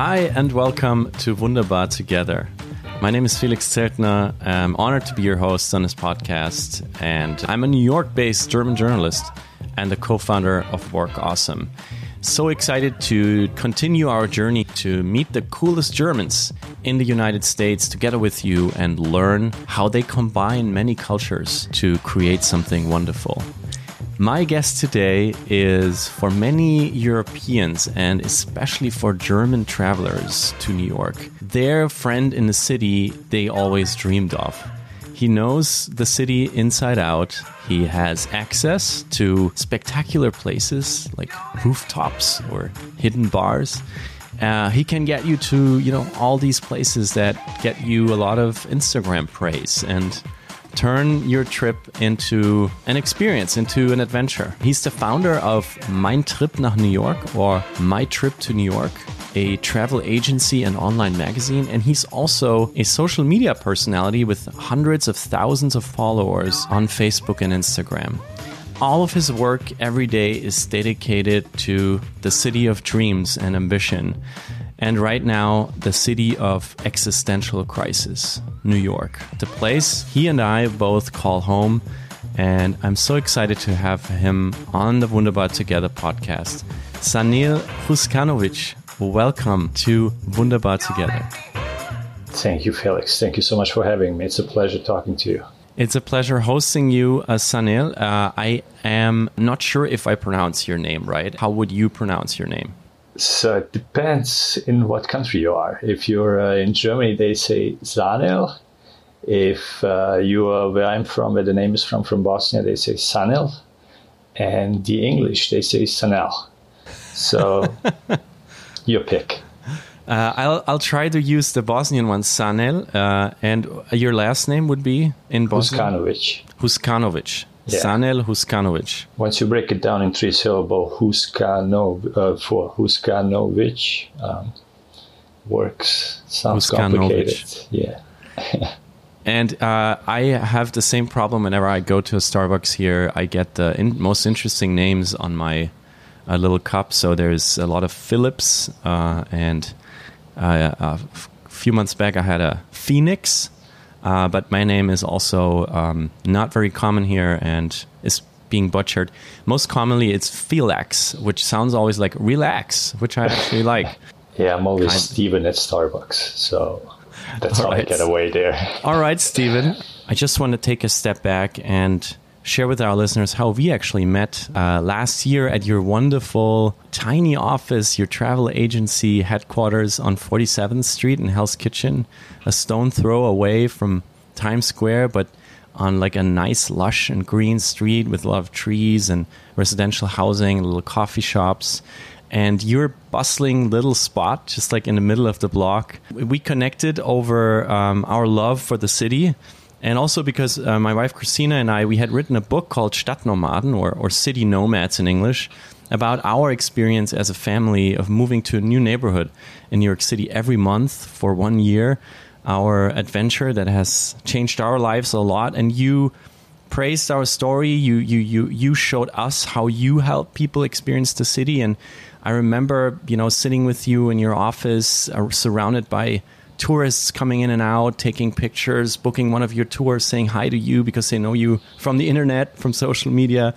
Hi, and welcome to Wunderbar Together. My name is Felix Zeltner. I'm honored to be your host on this podcast, and I'm a New York based German journalist and the co founder of Work Awesome. So excited to continue our journey to meet the coolest Germans in the United States together with you and learn how they combine many cultures to create something wonderful. My guest today is for many Europeans and especially for German travelers to New York, their friend in the city they always dreamed of. He knows the city inside out. He has access to spectacular places like rooftops or hidden bars. Uh, he can get you to, you know, all these places that get you a lot of Instagram praise and turn your trip into an experience, into an adventure. He's the founder of Mein Trip nach New York or My Trip to New York, a travel agency and online magazine. And he's also a social media personality with hundreds of thousands of followers on Facebook and Instagram. All of his work every day is dedicated to the city of dreams and ambition and right now the city of existential crisis, New York, the place he and I both call home. And I'm so excited to have him on the Wunderbar Together podcast. Sanil Huskanovic, welcome to Wunderbar Together. Thank you, Felix. Thank you so much for having me. It's a pleasure talking to you. It's a pleasure hosting you, uh, Sanil. Uh, I am not sure if I pronounce your name right. How would you pronounce your name? So it depends in what country you are. If you're uh, in Germany, they say Sanel. If uh, you are where I'm from, where the name is from, from Bosnia, they say Sanel. And the English, they say Sanel. So your pick. Uh, I'll I'll try to use the Bosnian one, Sanel, uh, and your last name would be in Bosnia. Huskanovic. Huskanovic. Yeah. Sanel Huskanovic. Once you break it down in three syllable, Huskano uh, for Huskanovic um, works. Sounds complicated. Yeah. and uh, I have the same problem whenever I go to a Starbucks here. I get the in most interesting names on my uh, little cup. So there's a lot of Phillips, uh, and uh, a few months back I had a Phoenix uh, but my name is also um, not very common here and is being butchered. Most commonly, it's Felix, which sounds always like relax, which I actually like. yeah, I'm always kind Steven at Starbucks, so that's how right. I get away there. All right, Steven. I just want to take a step back and share with our listeners how we actually met uh, last year at your wonderful tiny office, your travel agency headquarters on 47th Street in Hell's Kitchen, a stone throw away from Times Square, but on like a nice, lush and green street with a lot of trees and residential housing, little coffee shops. And your bustling little spot, just like in the middle of the block. We connected over um, our love for the city and also because uh, my wife Christina and I we had written a book called Stadtnomaden or, or City Nomads in English about our experience as a family of moving to a new neighborhood in New York City every month for one year. Our adventure that has changed our lives a lot, and you praised our story. You you you you showed us how you help people experience the city, and I remember you know sitting with you in your office, uh, surrounded by tourists coming in and out, taking pictures, booking one of your tours, saying hi to you because they know you from the internet, from social media,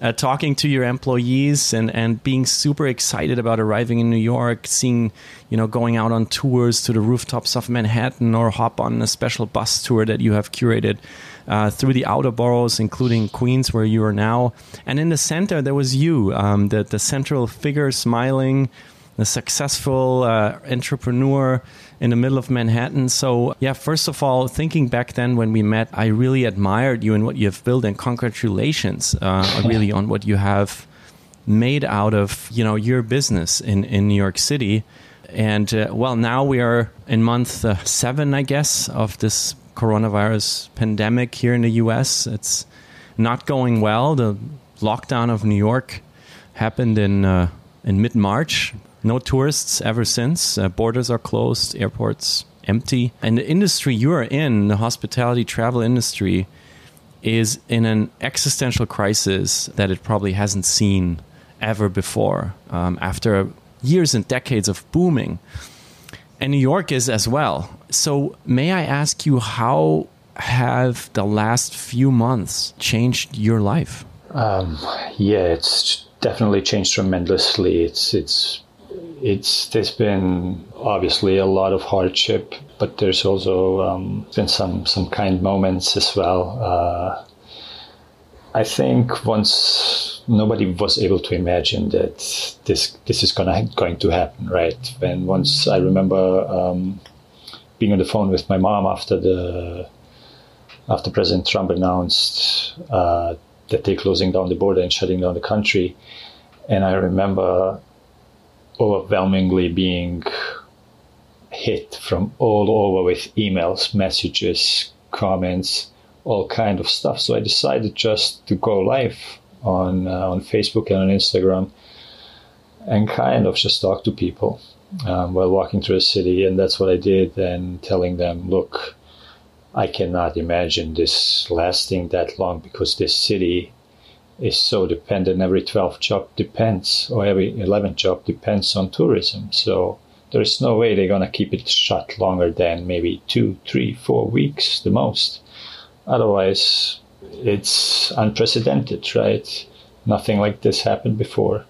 uh, talking to your employees, and, and being super excited about arriving in New York, seeing, you know, going out on tours to the rooftops of Manhattan or hop on a special bus tour that you have curated. Uh, through the outer boroughs, including Queens, where you are now. And in the center, there was you, um, the, the central figure smiling, the successful uh, entrepreneur in the middle of Manhattan. So, yeah, first of all, thinking back then when we met, I really admired you and what you have built, and congratulations, uh, really, on what you have made out of you know your business in in New York City. And uh, well, now we are in month uh, seven, I guess, of this coronavirus pandemic here in the U.S. It's not going well. The lockdown of New York happened in uh, in mid March no tourists ever since. Uh, borders are closed, airports empty. And the industry you are in, the hospitality travel industry, is in an existential crisis that it probably hasn't seen ever before. Um, after years and decades of booming, and New York is as well. So, may I ask you how have the last few months changed your life? Um, yeah, it's definitely changed tremendously. It's it's it's there's been obviously a lot of hardship, but there's also um, been some some kind moments as well. Uh, I think once nobody was able to imagine that this this is gonna going to happen, right? When once I remember um, being on the phone with my mom after the after President Trump announced uh, that they're closing down the border and shutting down the country, and I remember overwhelmingly being hit from all over with emails, messages, comments all kind of stuff. So I decided just to go live on uh, on Facebook and on Instagram and kind of just talk to people um, while walking through the city, and that's what I did. And telling them, look, I cannot imagine this lasting that long because this city is so dependent. Every 12th job depends, or every 11th job depends on tourism. So there's no way they're gonna keep it shut longer than maybe two, three, four weeks the most. Otherwise, it's unprecedented, right? Nothing like this happened before.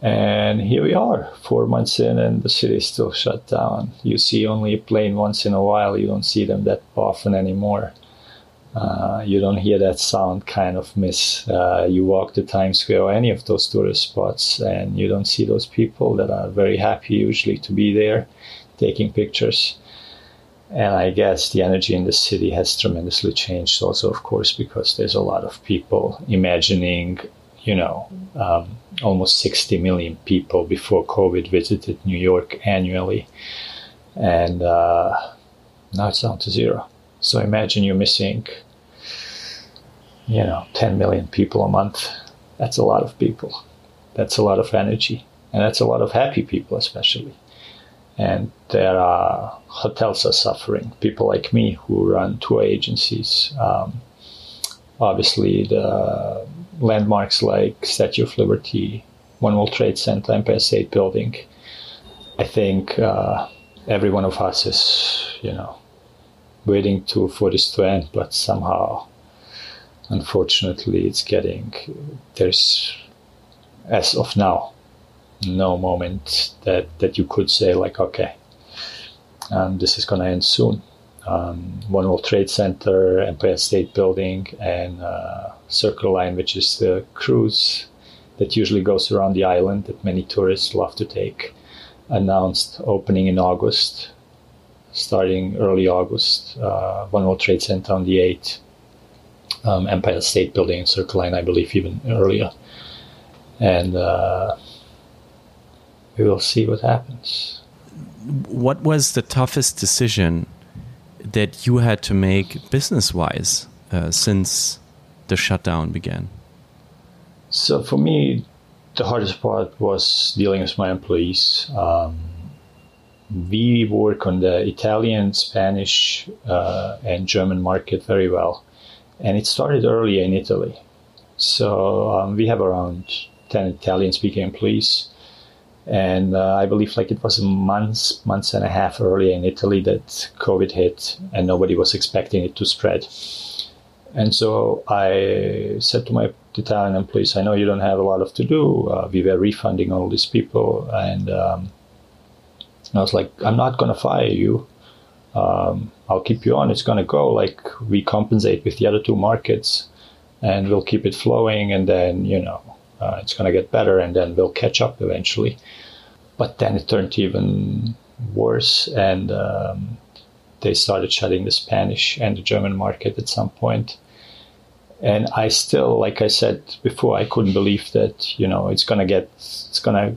And here we are, four months in, and the city is still shut down. You see only a plane once in a while, you don't see them that often anymore. Uh, you don't hear that sound kind of miss. Uh, you walk the Times Square or any of those tourist spots, and you don't see those people that are very happy usually to be there taking pictures. And I guess the energy in the city has tremendously changed also, of course, because there's a lot of people imagining, you know, um, almost 60 million people before COVID visited New York annually. And uh, now it's down to zero. So imagine you're missing, you know, 10 million people a month. That's a lot of people. That's a lot of energy. And that's a lot of happy people, especially and there are hotels are suffering. People like me who run tour agencies, um, obviously the landmarks like Statue of Liberty, One World Trade Center, Empire State Building. I think uh, every one of us is, you know, waiting to for this to end, but somehow, unfortunately, it's getting there's as of now no moment that, that you could say like, okay, um, this is going to end soon. Um, One World Trade Center, Empire State Building, and uh, Circle Line, which is the cruise that usually goes around the island that many tourists love to take, announced opening in August, starting early August. Uh, One World Trade Center on the 8th, um, Empire State Building and Circle Line, I believe, even earlier. And uh, we will see what happens. What was the toughest decision that you had to make business wise uh, since the shutdown began? So, for me, the hardest part was dealing with my employees. Um, we work on the Italian, Spanish, uh, and German market very well. And it started early in Italy. So um, we have around 10 Italian speaking employees and uh, I believe like it was months, months and a half earlier in Italy that COVID hit, and nobody was expecting it to spread. And so I said to my Italian employees, "I know you don't have a lot of to do. Uh, we were refunding all these people, and um, I was like, I'm not going to fire you. Um, I'll keep you on. It's going to go like we compensate with the other two markets, and we'll keep it flowing, and then you know." Uh, it's going to get better and then we'll catch up eventually. But then it turned even worse and um, they started shutting the Spanish and the German market at some point. And I still, like I said before, I couldn't believe that, you know, it's going to get, it's going to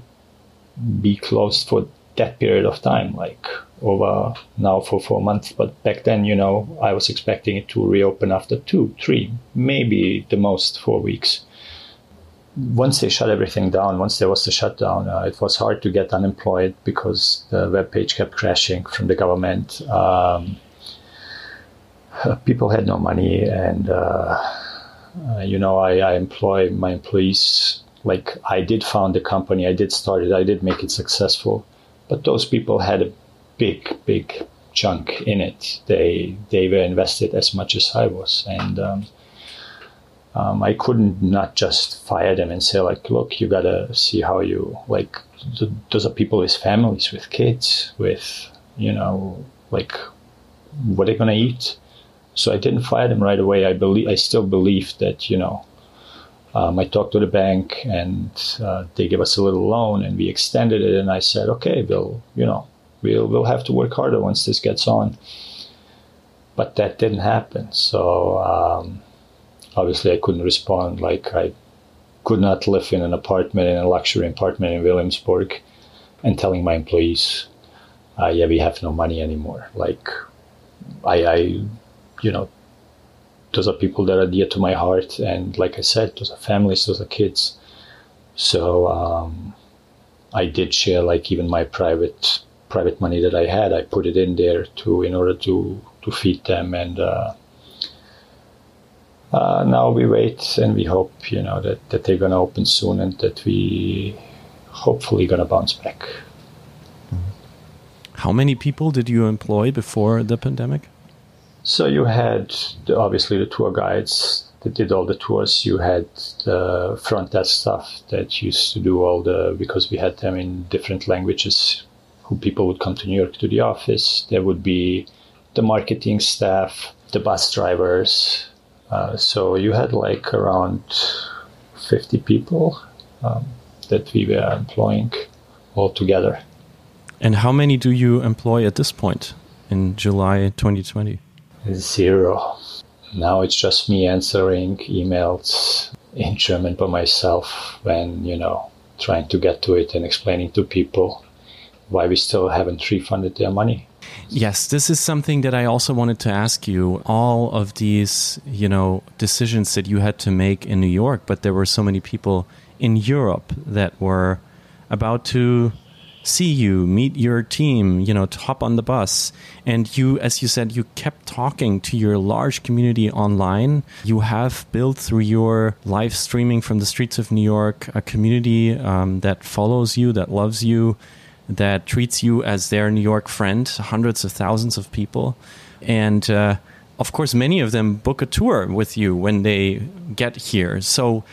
be closed for that period of time, like over now for four months. But back then, you know, I was expecting it to reopen after two, three, maybe the most four weeks once they shut everything down, once there was the shutdown, uh, it was hard to get unemployed because the web page kept crashing from the government. Um, people had no money, and uh, uh, you know, I, I, employ my employees. Like I did found the company, I did start it, I did make it successful, but those people had a big, big chunk in it. They they were invested as much as I was, and um, um, I couldn't not just fire them and say like, look, you gotta see how you like. Those are people with families, with kids, with you know, like what are they gonna eat? So I didn't fire them right away. I believe I still believe that you know. Um, I talked to the bank and uh, they gave us a little loan and we extended it. And I said, okay, Bill, you know, we'll we'll have to work harder once this gets on. But that didn't happen. So um, obviously, I couldn't respond. Like I could not live in an apartment in a luxury apartment in Williamsburg and telling my employees, uh, "Yeah, we have no money anymore." Like I, I, you know, those are people that are dear to my heart, and like I said, those are families, those are kids. So um, I did share like even my private private money that I had, I put it in there to in order to to feed them, and uh, uh, now we wait and we hope you know that that they're gonna open soon and that we hopefully gonna bounce back. Mm-hmm. How many people did you employ before the pandemic? So you had the, obviously the tour guides that did all the tours. You had the front desk staff that used to do all the because we had them in different languages who people would come to New York to the office. There would be the marketing staff, the bus drivers. Uh, so you had like around 50 people um, that we were employing all together. And how many do you employ at this point in July 2020? Zero. Now it's just me answering emails in German by myself when, you know, trying to get to it and explaining to people why we still haven't refunded their money. Yes, this is something that I also wanted to ask you. All of these, you know, decisions that you had to make in New York, but there were so many people in Europe that were about to see you, meet your team, you know, hop on the bus. And you, as you said, you kept talking to your large community online. You have built through your live streaming from the streets of New York a community um, that follows you, that loves you, that treats you as their New York friend, hundreds of thousands of people. And uh, of course, many of them book a tour with you when they get here. So,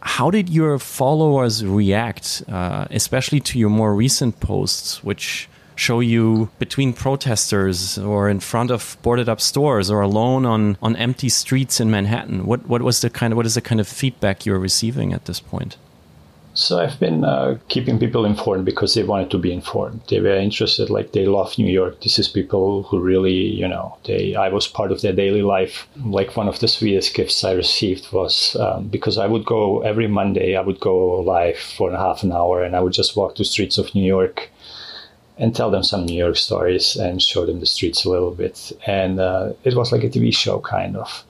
how did your followers react, uh, especially to your more recent posts, which show you between protesters or in front of boarded up stores or alone on, on empty streets in Manhattan? What, what was the kind of what is the kind of feedback you're receiving at this point? So I've been uh, keeping people informed because they wanted to be informed. They were interested, like they love New York. This is people who really, you know, they. I was part of their daily life. Like one of the sweetest gifts I received was um, because I would go every Monday. I would go live for a half an hour, and I would just walk the streets of New York and tell them some New York stories and show them the streets a little bit. And uh, it was like a TV show, kind of.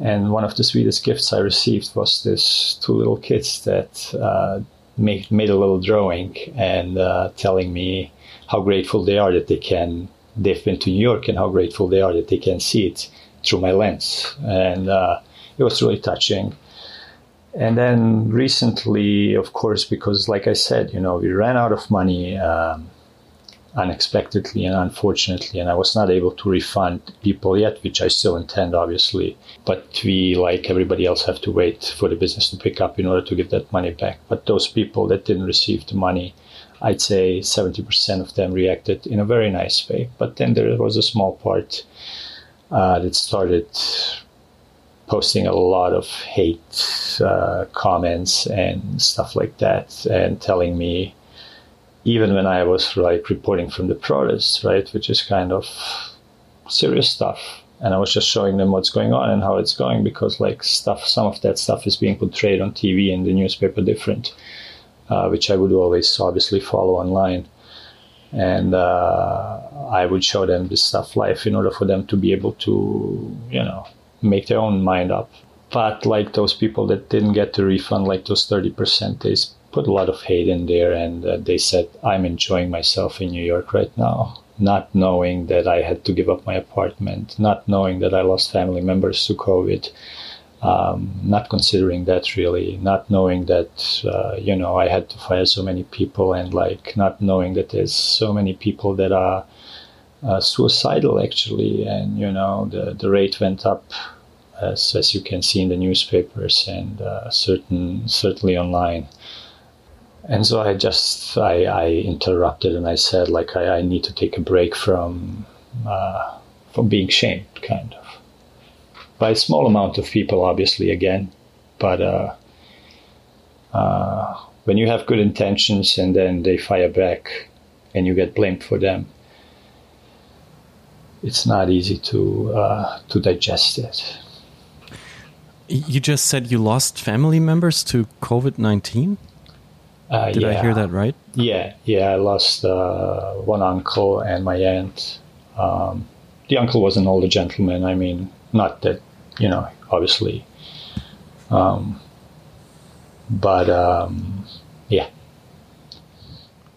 And one of the sweetest gifts I received was this two little kids that uh, made, made a little drawing and uh, telling me how grateful they are that they can, they've been to New York and how grateful they are that they can see it through my lens. And uh, it was really touching. And then recently, of course, because like I said, you know, we ran out of money. Um, unexpectedly and unfortunately, and I was not able to refund people yet, which I still intend, obviously. But we, like everybody else, have to wait for the business to pick up in order to give that money back. But those people that didn't receive the money, I'd say 70% of them reacted in a very nice way. But then there was a small part uh, that started posting a lot of hate uh, comments and stuff like that and telling me even when I was like reporting from the protests, right, which is kind of serious stuff. And I was just showing them what's going on and how it's going because like stuff, some of that stuff is being portrayed on TV and the newspaper different, uh, which I would always obviously follow online. And uh, I would show them this stuff live in order for them to be able to, you know, make their own mind up. But like those people that didn't get the refund, like those 30%, they put a lot of hate in there, and uh, they said, I'm enjoying myself in New York right now, not knowing that I had to give up my apartment, not knowing that I lost family members to COVID, um, not considering that really, not knowing that uh, you know I had to fire so many people, and like not knowing that there's so many people that are uh, suicidal actually, and you know the the rate went up as as you can see in the newspapers and uh, certain certainly online. And so I just I, I interrupted and I said like I, I need to take a break from uh, from being shamed, kind of by a small amount of people, obviously, again. But uh, uh, when you have good intentions and then they fire back and you get blamed for them, it's not easy to uh, to digest it. You just said you lost family members to COVID nineteen. Uh, Did yeah. I hear that right? Yeah, yeah. I lost uh, one uncle and my aunt. Um, the uncle was an older gentleman. I mean, not that you know, obviously. Um, but um, yeah.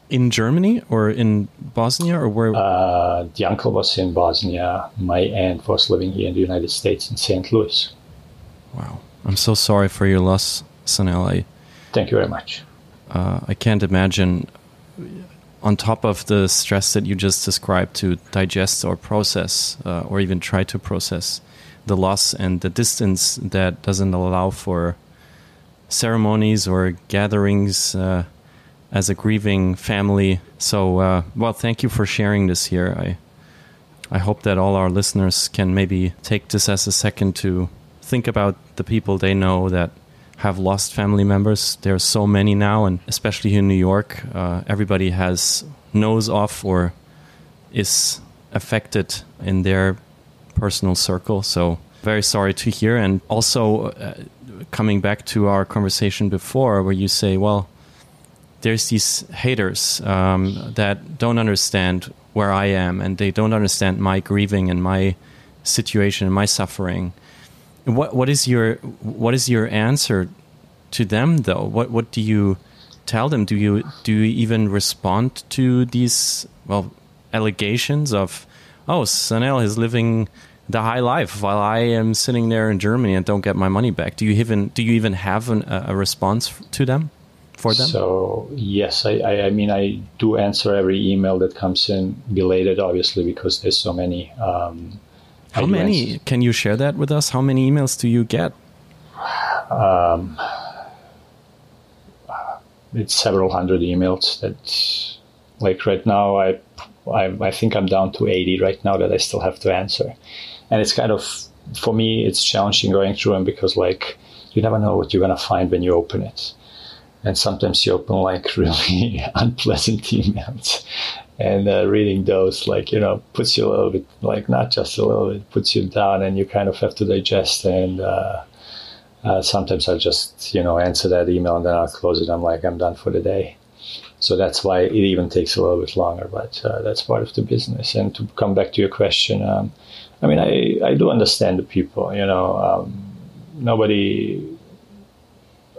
In Germany or in Bosnia or where? Uh, the uncle was in Bosnia. My aunt was living here in the United States in St. Louis. Wow. I'm so sorry for your loss, Sanel. I, Thank you very much. Uh, I can't imagine, on top of the stress that you just described, to digest or process uh, or even try to process the loss and the distance that doesn't allow for ceremonies or gatherings uh, as a grieving family. So, uh, well, thank you for sharing this here. I, I hope that all our listeners can maybe take this as a second to think about the people they know that have lost family members. There are so many now, and especially here in New York, uh, everybody has knows off or is affected in their personal circle. So very sorry to hear. And also uh, coming back to our conversation before, where you say, well, there's these haters um, that don't understand where I am, and they don't understand my grieving and my situation and my suffering. What what is your what is your answer to them though? What what do you tell them? Do you do you even respond to these well allegations of oh Sanel is living the high life while I am sitting there in Germany and don't get my money back? Do you even do you even have an, a response to them for them? So yes, I, I, I, mean I do answer every email that comes in belated, obviously because there's so many. Um, How many? Can you share that with us? How many emails do you get? Um, it's several hundred emails that like right now I, I I think I'm down to 80 right now that I still have to answer and it's kind of for me it's challenging going through them because like you never know what you're gonna find when you open it and sometimes you open like really unpleasant emails and uh, reading those like you know puts you a little bit like not just a little bit puts you down and you kind of have to digest and uh, uh, sometimes i just you know answer that email and then i'll close it i'm like i'm done for the day so that's why it even takes a little bit longer but uh, that's part of the business and to come back to your question um, I mean, I, I do understand the people, you know, um, nobody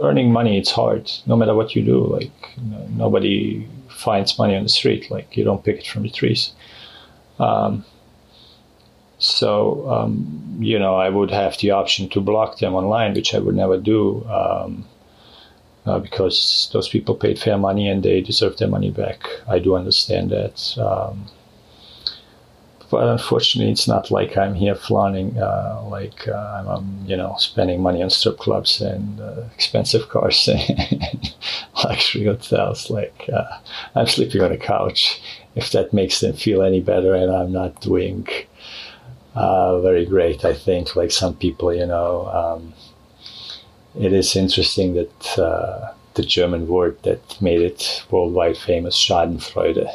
earning money, it's hard no matter what you do. Like, you know, nobody finds money on the street. Like, you don't pick it from the trees. Um, so, um, you know, I would have the option to block them online, which I would never do um, uh, because those people paid fair money and they deserve their money back. I do understand that. But unfortunately, it's not like I'm here flaunting, uh, like uh, I'm, um, you know, spending money on strip clubs and uh, expensive cars and luxury hotels. Like uh, I'm sleeping on a couch. If that makes them feel any better, and I'm not doing uh, very great, I think. Like some people, you know, um, it is interesting that uh, the German word that made it worldwide famous, Schadenfreude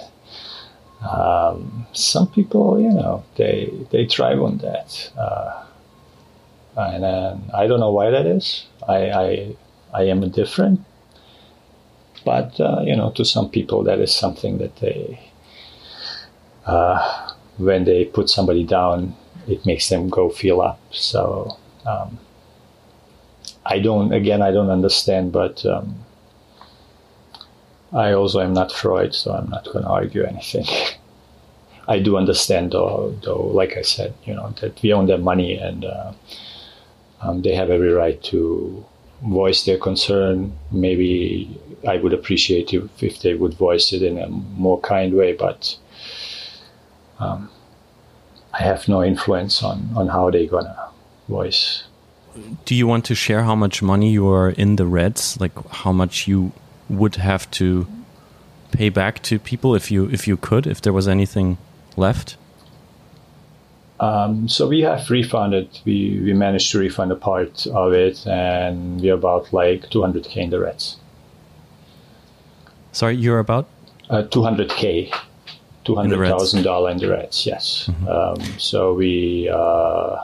um, some people, you know, they they thrive on that, uh, and uh, I don't know why that is. I I, I am different, but uh, you know, to some people, that is something that they, uh, when they put somebody down, it makes them go feel up. So um, I don't. Again, I don't understand, but. Um, I also am not Freud, so I'm not going to argue anything. I do understand, though, though, like I said, you know, that we own their money and uh, um, they have every right to voice their concern. Maybe I would appreciate if, if they would voice it in a more kind way, but um, I have no influence on, on how they're gonna voice. Do you want to share how much money you are in the reds? Like how much you would have to pay back to people if you if you could, if there was anything left? Um, so we have refunded. We we managed to refund a part of it, and we're about like 200k in the reds. Sorry, you're about uh, 200k, two hundred thousand dollar in the reds. Yes. Mm-hmm. Um, so we, uh,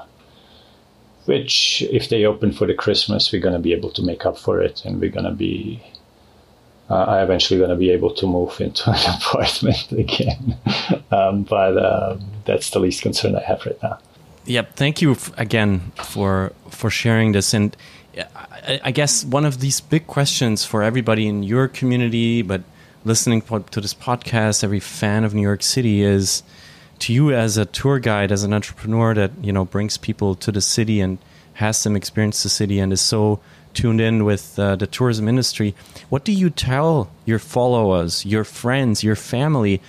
which if they open for the Christmas, we're gonna be able to make up for it, and we're gonna be. Uh, I eventually going to be able to move into an apartment again, um, but um, that's the least concern I have right now. Yep. Thank you again for for sharing this and I guess one of these big questions for everybody in your community, but listening to this podcast, every fan of New York City is to you as a tour guide, as an entrepreneur that you know brings people to the city and has them experience the city and is so tuned in with uh, the tourism industry. What do you tell your followers, your friends, your family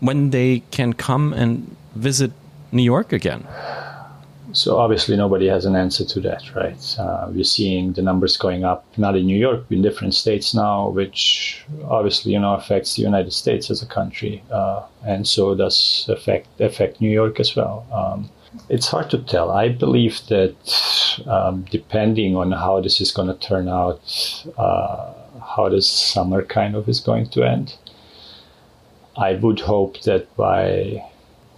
when they can come and visit New York again? So obviously nobody has an answer to that, right? Uh, we're seeing the numbers going up, not in New York, in different states now, which obviously you know affects the United States as a country, uh, and so does affect affect New York as well. Um, it's hard to tell. I believe that um, depending on how this is going to turn out, uh, how this summer kind of is going to end, I would hope that by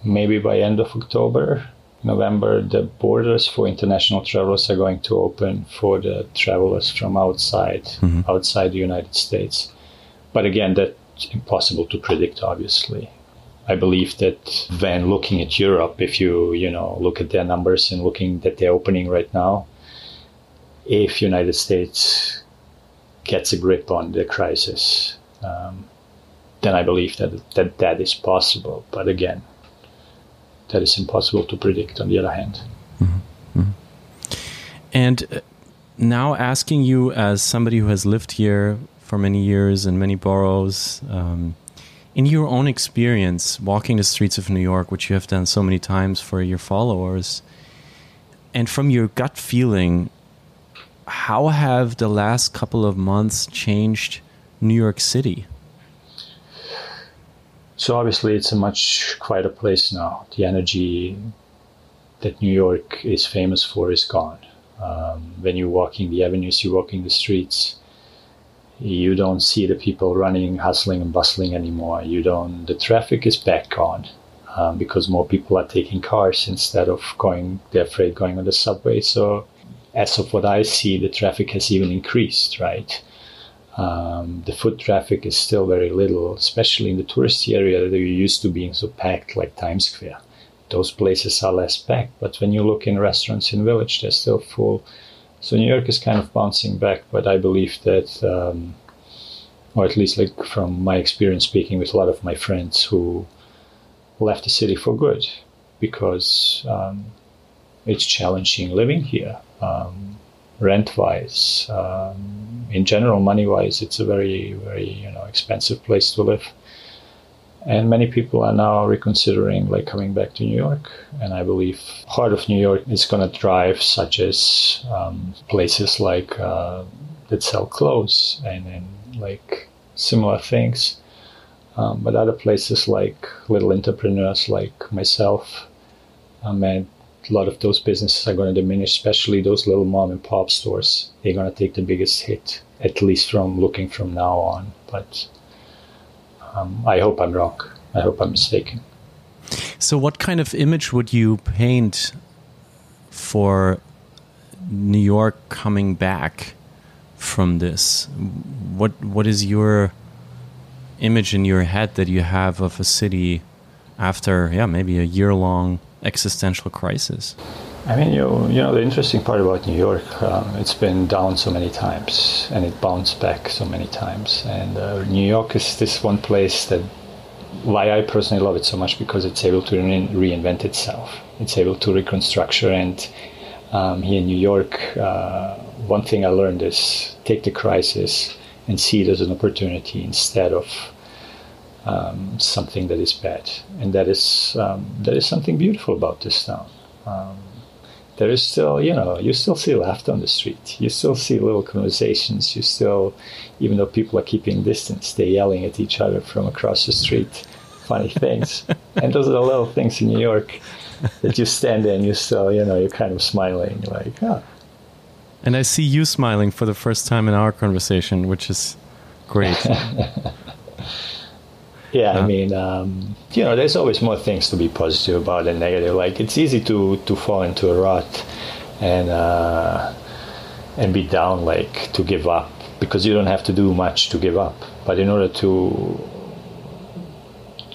maybe by end of October November, the borders for international travelers are going to open for the travelers from outside mm-hmm. outside the United States. But again, that's impossible to predict. Obviously, I believe that when looking at Europe, if you you know look at their numbers and looking that they're opening right now, if United States gets a grip on the crisis, um, then I believe that that that is possible. But again, that is impossible to predict on the other hand. Mm-hmm. Mm-hmm. And uh, now asking you as somebody who has lived here for many years in many boroughs, um, in your own experience walking the streets of New York, which you have done so many times for your followers, and from your gut feeling, how have the last couple of months changed New York City? So obviously, it's a much quieter place now. The energy that New York is famous for is gone. Um, when you're walking the avenues, you're walking the streets, you don't see the people running, hustling, and bustling anymore. You don't. The traffic is back on um, because more people are taking cars instead of going. They're afraid going on the subway. So, as of what I see, the traffic has even increased. Right um, the foot traffic is still very little, especially in the touristy area that you're used to being so packed like Times Square. Those places are less packed, but when you look in restaurants in Village, they're still full. So New York is kind of bouncing back, but I believe that, um, or at least like from my experience speaking with a lot of my friends who left the city for good, because um, it's challenging living here, um, rent wise um, in general, money wise, it's a very, very you know expensive place to live. And many people are now reconsidering like coming back to New York. And I believe part of New York is going to drive such as um, places like uh, that sell clothes and, and like similar things. Um, but other places like little entrepreneurs like myself, um, and a lot of those businesses are going to diminish, especially those little mom and pop stores. They're going to take the biggest hit, at least from looking from now on. But um, I hope I'm wrong. I hope I'm mistaken. So, what kind of image would you paint for New York coming back from this? What What is your image in your head that you have of a city after, yeah, maybe a year long existential crisis? I mean, you, you know, the interesting part about New York, um, it's been down so many times and it bounced back so many times. And uh, New York is this one place that, why I personally love it so much, because it's able to re- reinvent itself. It's able to reconstructure. and um, here in New York, uh, one thing I learned is take the crisis and see it as an opportunity instead of um, something that is bad. And that is um, that is something beautiful about this town. Um, there is still, you know, you still see laughter on the street. You still see little conversations. You still, even though people are keeping distance, they're yelling at each other from across the street, funny things. and those are the little things in New York that you stand there and you still, you know, you're kind of smiling, like, oh. And I see you smiling for the first time in our conversation, which is great. Yeah, I mean, um, you know, there's always more things to be positive about than negative. Like it's easy to to fall into a rut and uh, and be down, like to give up, because you don't have to do much to give up. But in order to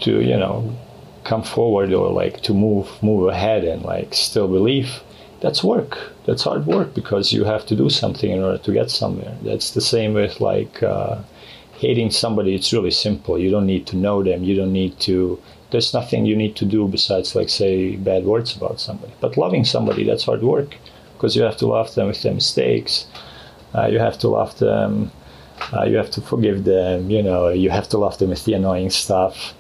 to you know come forward or like to move move ahead and like still believe, that's work. That's hard work because you have to do something in order to get somewhere. That's the same with like. Uh, hating somebody, it's really simple. You don't need to know them. You don't need to. There's nothing you need to do besides like say bad words about somebody. But loving somebody, that's hard work because you have to love them with their mistakes. Uh, you have to love them. Uh, you have to forgive them. You know, you have to love them with the annoying stuff.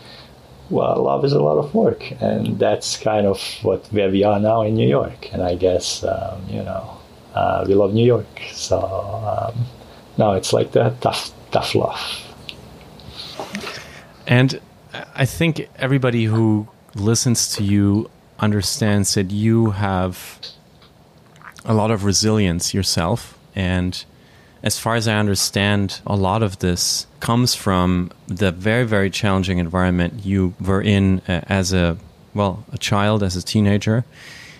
Well, love is a lot of work, and that's kind of what where we are now in New York. And I guess um, you know uh, we love New York, so um, now it's like that tough tough love. And I think everybody who listens to you understands that you have a lot of resilience yourself. And as far as I understand, a lot of this comes from the very, very challenging environment you were in uh, as a, well, a child, as a teenager.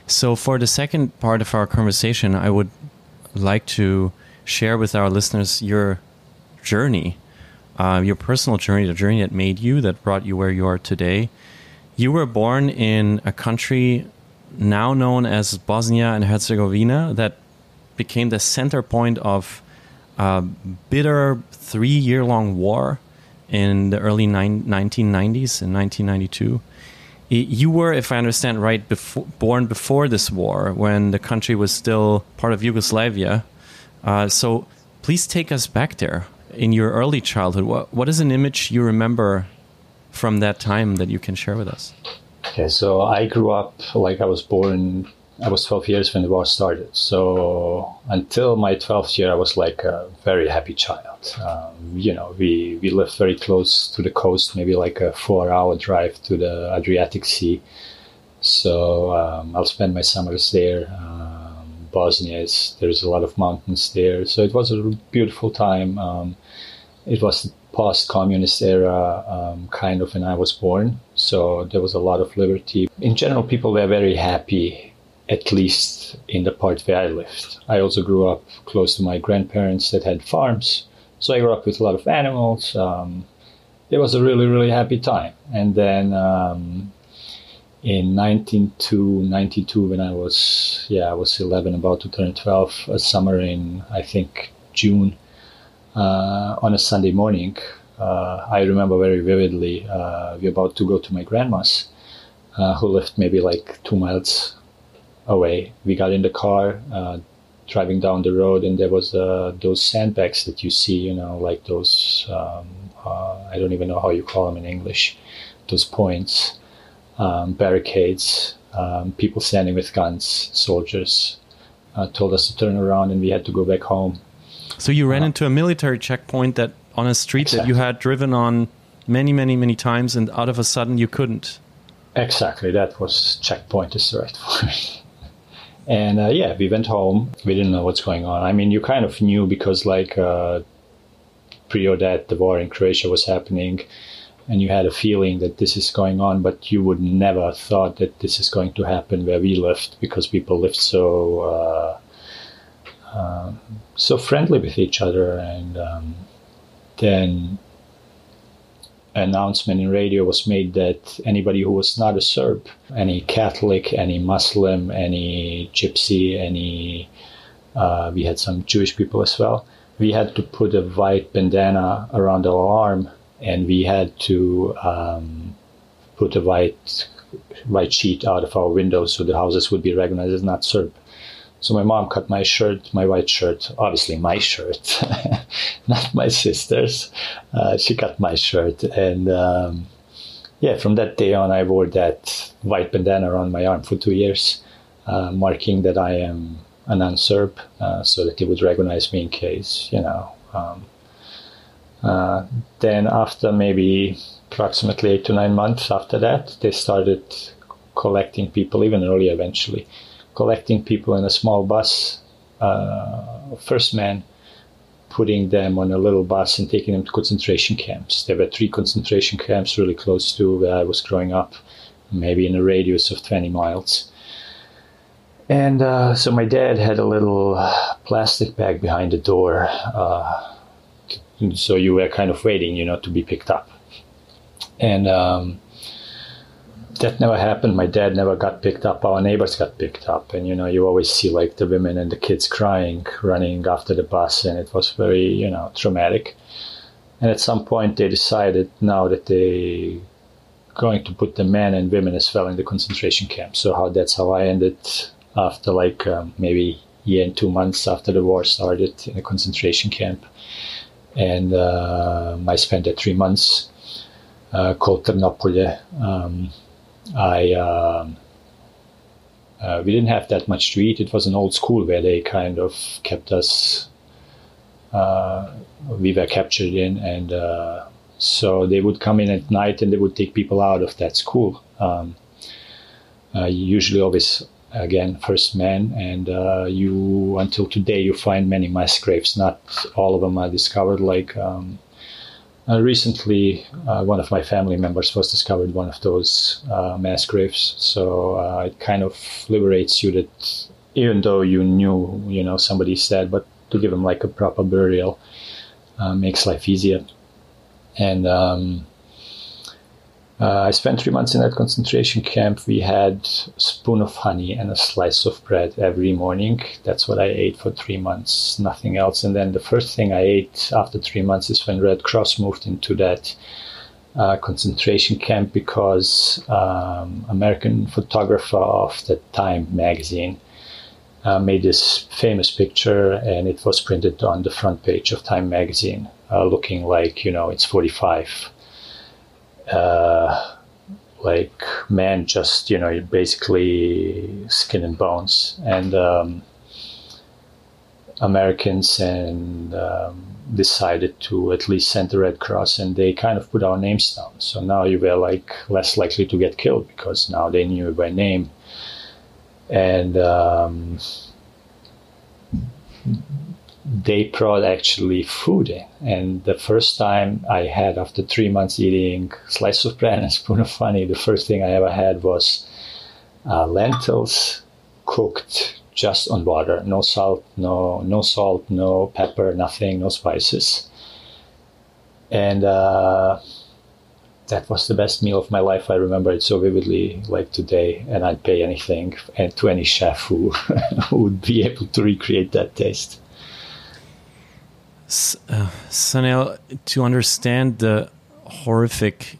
So, for the second part of our conversation, I would like to share with our listeners your journey, uh, your personal journey, the journey that made you, that brought you where you are today. You were born in a country now known as Bosnia and Herzegovina that became the center point of a bitter three year long war in the early 1990s in 1992. You were, if I understand right, born before this war when the country was still part of Yugoslavia. Uh, so please take us back there in your early childhood, what, what is an image you remember from that time that you can share with us? Okay, so I grew up like I was born. I was 12 years when the war started. So until my 12th year, I was like a very happy child. Um, you know, we, we lived very close to the coast, maybe like a four hour drive to the Adriatic Sea. So um, I'll spend my summers there. Um, Bosnia is, there's a lot of mountains there. So it was a beautiful time. Um, it was the post-communist era um, kind of when I was born. So there was a lot of liberty. In general, people were very happy, at least in the part where I lived. I also grew up close to my grandparents that had farms. So I grew up with a lot of animals. Um, it was a really, really happy time. And then um, in 1992, when I was, yeah, I was 11, about to turn 12, a summer in, I think, June, uh, on a Sunday morning. Uh, I remember very vividly. Uh, we were about to go to my grandma's, who lived maybe like two miles away. We got in the car, driving down the road, and there was those sandbags that you see, you know, like those. Um, I don't even know how you call them in English. Those points, um, barricades, um, people standing with guns, soldiers, uh, told us to turn around and we had to go back home. So you ran uh, into a military checkpoint that on a street exactly. that you had driven on many, many, many times, and out of a sudden you couldn't. Exactly, that was checkpoint is the right word. and uh, yeah, we went home. We didn't know what's going on. I mean, you kind of knew because like uh, prior that the war in Croatia was happening, and you had a feeling that this is going on, but you would never thought that this is going to happen where we lived because people lived so uh, um, so friendly with each other. And um, then announcement in radio was made that anybody who was not a Serb, any Catholic, any Muslim, any Gypsy, any uh, we had some Jewish people as well. We had to put a white bandana around our arm, and we had to um, put a white white sheet out of our windows so the houses would be recognized as not Serb. So my mom cut my shirt, my white shirt, obviously my shirt, not my sister's. Uh, she cut my shirt, and um, yeah, from that day on, I wore that white bandana around my arm for two years, uh, marking that I am a non-Serb, uh, so that they would recognize me in case, you know. Um, uh, then after maybe approximately eight to nine months after that, they started collecting people, even earlier eventually collecting people in a small bus, uh, first man putting them on a little bus and taking them to concentration camps. There were three concentration camps really close to where I was growing up, maybe in a radius of 20 miles. And uh, so my dad had a little plastic bag behind the door. Uh, so you were kind of waiting, you know, to be picked up. And um, that never happened. My dad never got picked up. Our neighbors got picked up, and you know, you always see like the women and the kids crying, running after the bus, and it was very, you know, traumatic. And at some point, they decided now that they going to put the men and women as well in the concentration camp. So how that's how I ended after like um, maybe year and two months after the war started in a concentration camp, and uh, I spent three months. Uh, called Trnopolje. Um, I um, uh, we didn't have that much to eat. It was an old school where they kind of kept us. Uh, we were captured in, and uh, so they would come in at night and they would take people out of that school. Um, uh, usually, always again first men, and uh, you until today you find many mass graves. Not all of them are discovered. Like um, uh, recently, uh, one of my family members was discovered one of those uh, mass graves. So uh, it kind of liberates you that even though you knew, you know, somebody's dead, but to give them like a proper burial uh, makes life easier. And um, uh, I spent three months in that concentration camp. We had a spoon of honey and a slice of bread every morning. That's what I ate for three months, nothing else. And then the first thing I ate after three months is when Red Cross moved into that uh, concentration camp because um, American photographer of the Time magazine uh, made this famous picture, and it was printed on the front page of Time magazine, uh, looking like you know it's 45 uh, like man just you know basically skin and bones and um, Americans and um, decided to at least send the Red Cross and they kind of put our names down. So now you were like less likely to get killed because now they knew by name. And um, they brought actually food in. And the first time I had, after three months eating slice of bread and spoon of honey, the first thing I ever had was uh, lentils cooked just on water, no salt, no no salt, no pepper, nothing, no spices. And uh, that was the best meal of my life. I remember it so vividly, like today, and I'd pay anything and to any chef who, who would be able to recreate that taste uh, Sanel, to understand the horrific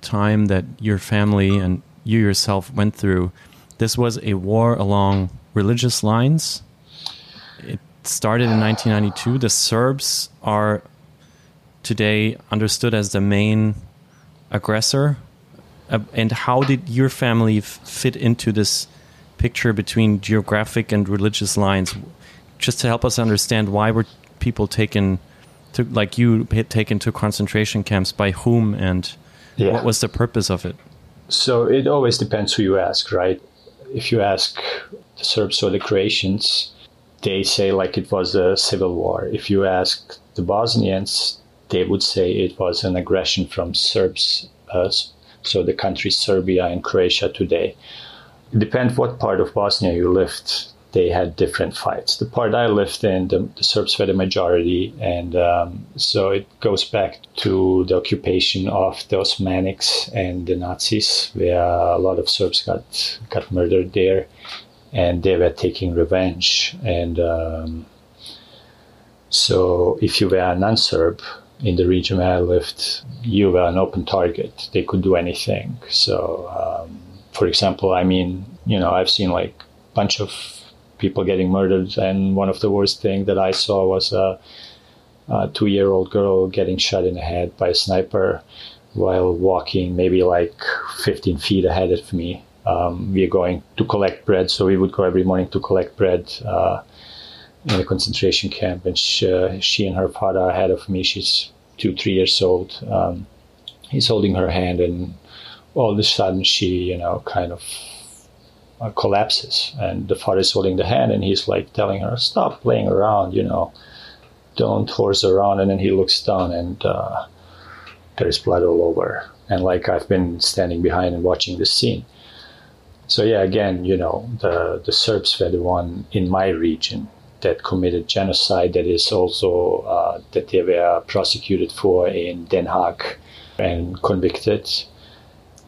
time that your family and you yourself went through, this was a war along religious lines. It started in 1992. The Serbs are today understood as the main aggressor. Uh, and how did your family fit into this picture between geographic and religious lines? Just to help us understand why were people taken to like you taken to concentration camps by whom and yeah. what was the purpose of it? So it always depends who you ask right? If you ask the serbs or the croatians they say like it was a civil war. If you ask the bosnians they would say it was an aggression from serbs uh, so the countries serbia and croatia today. It depends what part of bosnia you lived they had different fights. The part I lived in, the, the Serbs were the majority, and um, so it goes back to the occupation of the Osmanics and the Nazis, where a lot of Serbs got got murdered there, and they were taking revenge. And um, so, if you were a non-Serb in the region where I lived, you were an open target. They could do anything. So, um, for example, I mean, you know, I've seen like bunch of people getting murdered. And one of the worst things that I saw was a, a two year old girl getting shot in the head by a sniper while walking maybe like 15 feet ahead of me. Um, we are going to collect bread, so we would go every morning to collect bread uh, in a concentration camp. And she, uh, she, and her father are ahead of me. She's two, three years old. Um, he's holding her hand, and all of a sudden she, you know, kind of collapses. And the father is holding the hand, and he's like telling her, "Stop playing around, you know, don't horse around." And then he looks down, and uh, there's blood all over. And like I've been standing behind and watching this scene. So yeah, again, you know, the the Serbs were the one in my region that committed genocide. That is also uh, that they were prosecuted for in Den Haag and convicted.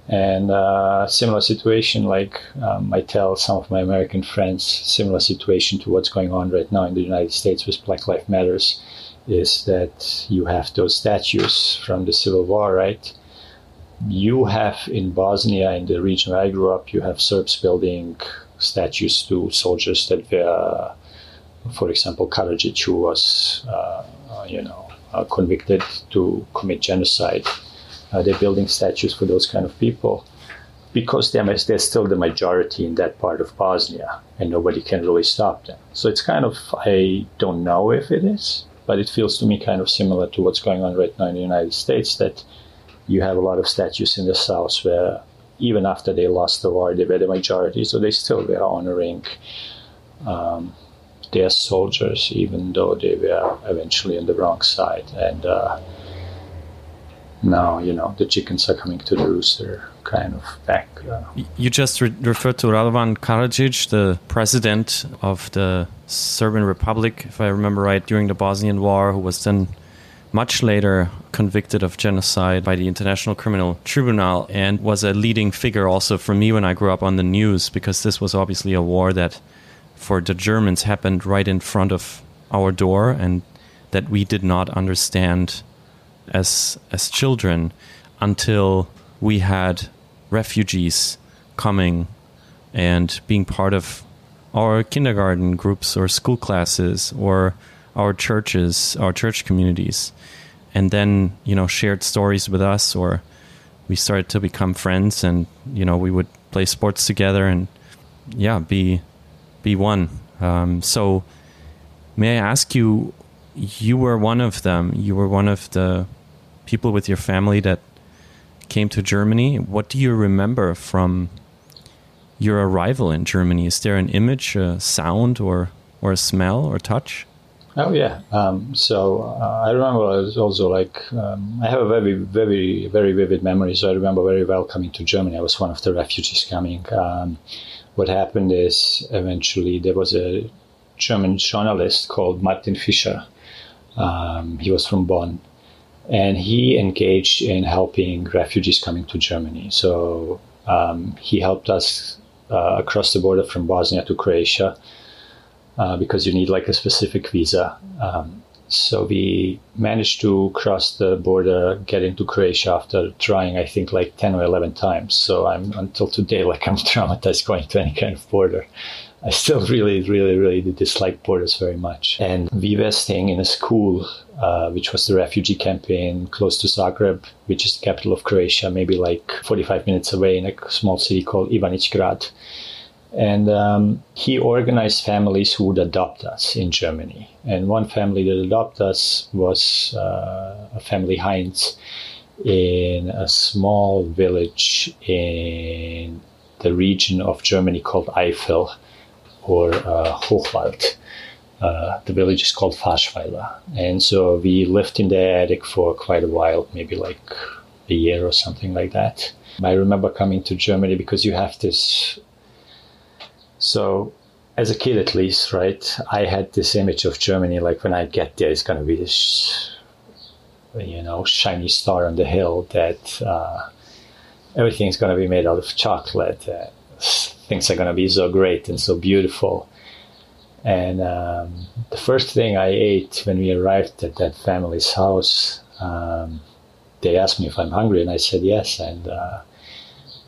And uh, similar situation, like um, I tell some of my American friends, similar situation to what's going on right now in the United States with Black Lives Matters is that you have those statues from the Civil War, right? You have in Bosnia, in the region where I grew up, you have Serbs building statues to soldiers that were, for example, Karadzic, who was, uh, you know, uh, convicted to commit genocide. Uh, they're building statues for those kind of people because they're, they're still the majority in that part of Bosnia and nobody can really stop them. So it's kind of, I don't know if it is, but it feels to me kind of similar to what's going on right now in the United States that you have a lot of statues in the South where even after they lost the war, they were the majority, so they still were honoring um, their soldiers, even though they were eventually on the wrong side. And uh, now, you know, the chickens are coming to the rooster kind of back. Uh, you just re- referred to Radovan Karadzic, the president of the Serbian Republic, if I remember right, during the Bosnian War, who was then much later convicted of genocide by the International Criminal Tribunal and was a leading figure also for me when I grew up on the news because this was obviously a war that for the Germans happened right in front of our door and that we did not understand as as children until we had refugees coming and being part of our kindergarten groups or school classes or our churches, our church communities, and then you know shared stories with us, or we started to become friends, and you know we would play sports together, and yeah, be be one. Um, so, may I ask you? You were one of them. You were one of the people with your family that came to Germany. What do you remember from your arrival in Germany? Is there an image, a sound, or or a smell or touch? Oh yeah. Um, so uh, I remember also like um, I have a very very very vivid memory. So I remember very well coming to Germany. I was one of the refugees coming. Um, what happened is eventually there was a German journalist called Martin Fischer. Um, he was from Bonn, and he engaged in helping refugees coming to Germany. So um, he helped us uh, across the border from Bosnia to Croatia uh, because you need like a specific visa. Um, so we managed to cross the border, get into Croatia after trying, I think, like 10 or 11 times. So I'm until today, like I'm traumatized going to any kind of border. I still really, really, really dislike borders very much. And we were staying in a school, uh, which was the refugee campaign close to Zagreb, which is the capital of Croatia, maybe like 45 minutes away in a small city called Ivanić Grad. And um, he organized families who would adopt us in Germany. And one family that adopted us was uh, a family Heinz in a small village in the region of Germany called Eifel or uh, Hochwald. Uh, the village is called Farschweiler. And so we lived in the attic for quite a while, maybe like a year or something like that. I remember coming to Germany because you have this. So, as a kid at least, right, I had this image of Germany like when I get there, it's going to be this, you know, shiny star on the hill that uh, everything's going to be made out of chocolate. Uh, things are going to be so great and so beautiful. And um, the first thing I ate when we arrived at that family's house, um, they asked me if I'm hungry, and I said yes. And uh,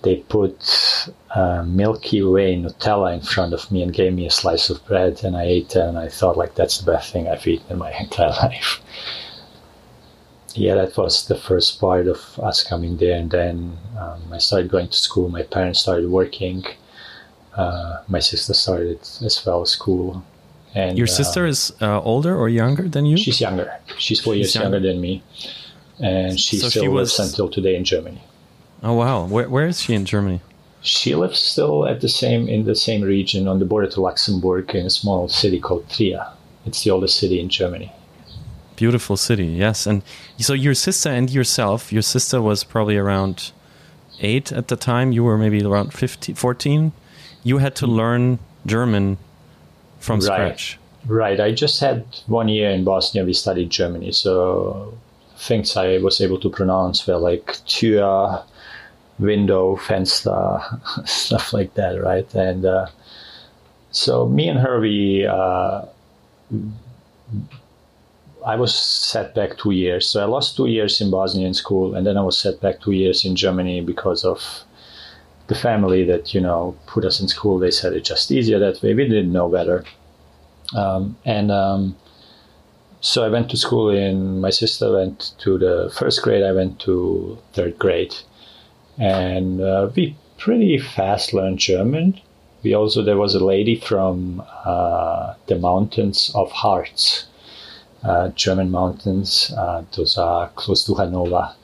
they put uh, Milky Way Nutella in front of me and gave me a slice of bread, and I ate it, and I thought like that's the best thing I've eaten in my entire life. yeah, that was the first part of us coming there, and then um, I started going to school. My parents started working. Uh, my sister started as well school. And your sister uh, is uh, older or younger than you? She's younger. She's four she's years younger. younger than me, and she so still she was... lives until today in Germany. Oh wow! Where, where is she in Germany? She lives still at the same in the same region on the border to Luxembourg in a small city called Trier. It's the oldest city in Germany. Beautiful city, yes. And so your sister and yourself, your sister was probably around eight at the time. You were maybe around 15, 14. You had to learn German from right. scratch. Right. I just had one year in Bosnia. We studied Germany, so things I was able to pronounce were like Tür, window, Fenster, stuff like that, right? And uh, so me and her, we. Uh, I was set back two years. So I lost two years in Bosnian school, and then I was set back two years in Germany because of the family that you know put us in school. They said it's just easier that way. We didn't know better, um, and um, so I went to school. In my sister went to the first grade. I went to third grade, and uh, we pretty fast learned German. We also there was a lady from uh, the mountains of Harz, uh, German mountains. Uh, those are close to Hanover,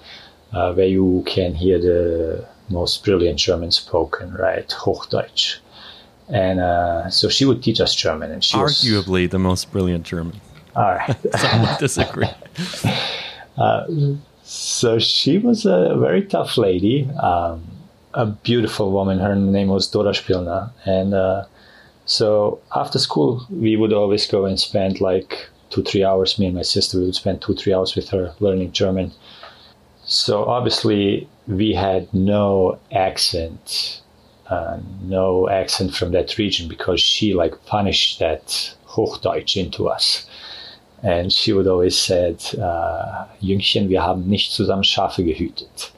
uh, where you can hear the most brilliant German spoken, right? Hochdeutsch. And uh, so she would teach us German, and she arguably was, the most brilliant German. All right, some disagree. Uh, so she was a very tough lady, um, a beautiful woman. Her name was Dora Spilna, and uh, so after school we would always go and spend like two three hours. Me and my sister we would spend two three hours with her learning German. So obviously we had no accent, uh, no accent from that region because she like punished that Hochdeutsch into us. And she would always said, uh, Jüngchen, wir haben nicht zusammen Schafe gehütet.